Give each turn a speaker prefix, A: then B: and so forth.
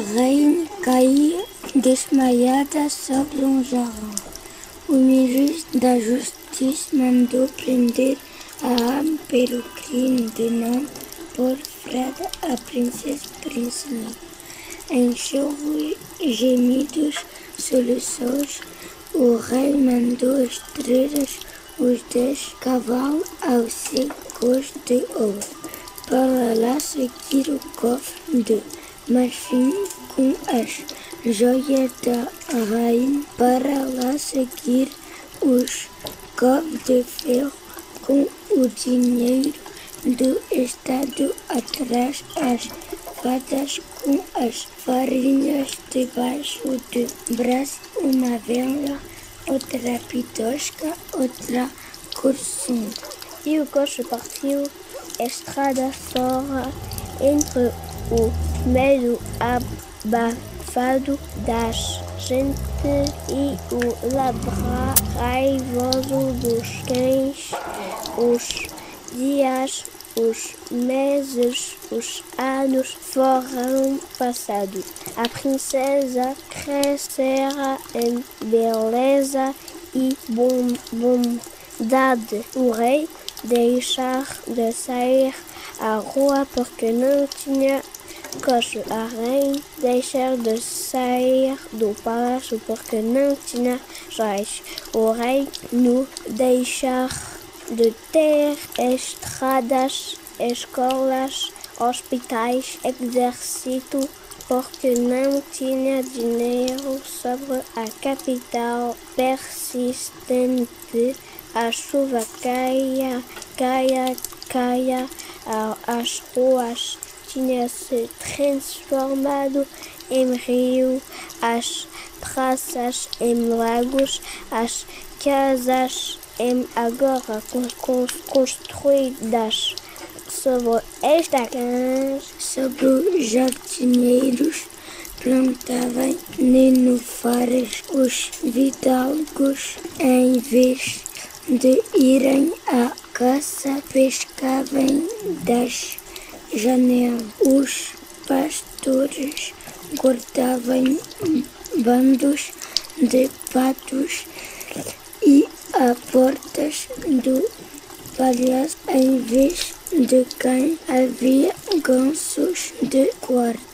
A: reine caía desmaiada sobre um jarrão. O ministro da Justiça mandou prender a ame pelo crime de não pôr freda a princesa Priscila. Em seus gemidos soluços, o rei mandou estrelas os dez cavalos aos secos de ouro para lá seguir o cofre de marfim com as joias da rainha para lá seguir os copos de ferro com o dinheiro do Estado atrás, as fadas com as farinhas debaixo do braço, uma vela, outra pitosca, outra corçunda.
B: E o coche partiu estrada fora entre o meio abafado das gente e o labrar raivoso dos cães, os dias, os meses, os anos foram passados. A princesa crescera em beleza e bondade. O rei deixar de sair à rua porque não tinha coche. A rainha deixar de sair do palácio porque não tinha joias. O rei não deixar de ter estradas, escolas, hospitais, exército porque não tinha dinheiro sobre a capital persistente a chuva caia, caia, caia, as ruas tinham se transformado em rio, as praças em lagos, as casas em agora construídas sobre estacas,
A: sobre os jardineiros plantavam nenúfares, os vidalgos em vez de irem à caça pescavam das janelas. Os pastores guardavam bandos de patos e a portas do palácio em vez de cães havia gansos de guarda.